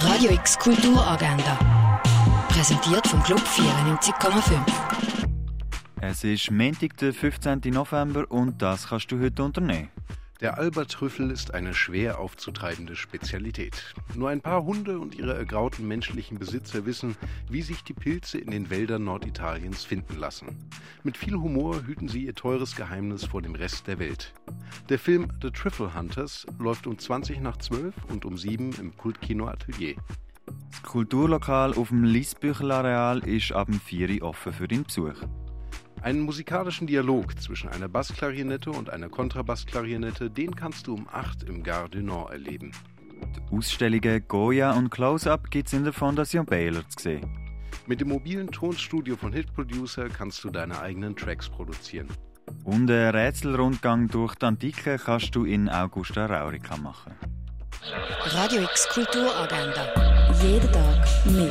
Radio X Kulturagenda. Präsentiert vom Club 94,5. Es ist Montag, der 15. November und das kannst du heute unternehmen. Der Albertrüffel ist eine schwer aufzutreibende Spezialität. Nur ein paar Hunde und ihre ergrauten menschlichen Besitzer wissen, wie sich die Pilze in den Wäldern Norditaliens finden lassen. Mit viel Humor hüten sie ihr teures Geheimnis vor dem Rest der Welt. Der Film The Trüffle Hunters läuft um 20 nach 12 und um 7 im Kultkino Atelier. Das Kulturlokal auf dem Liesbüchelareal ist ab dem 4 Uhr offen für den Besuch. Einen musikalischen Dialog zwischen einer Bassklarinette und einer Kontrabassklarinette, den kannst du um 8 im Gare du Nord erleben. Die Ausstellungen Goya und Close-Up gibt es in der Fondation Baylor zu sehen. Mit dem mobilen Tonstudio von Hit Producer kannst du deine eigenen Tracks produzieren. Und einen Rätselrundgang durch die Antike kannst du in Augusta Raurica machen. Radio X Kulturagenda. Jeden Tag mehr.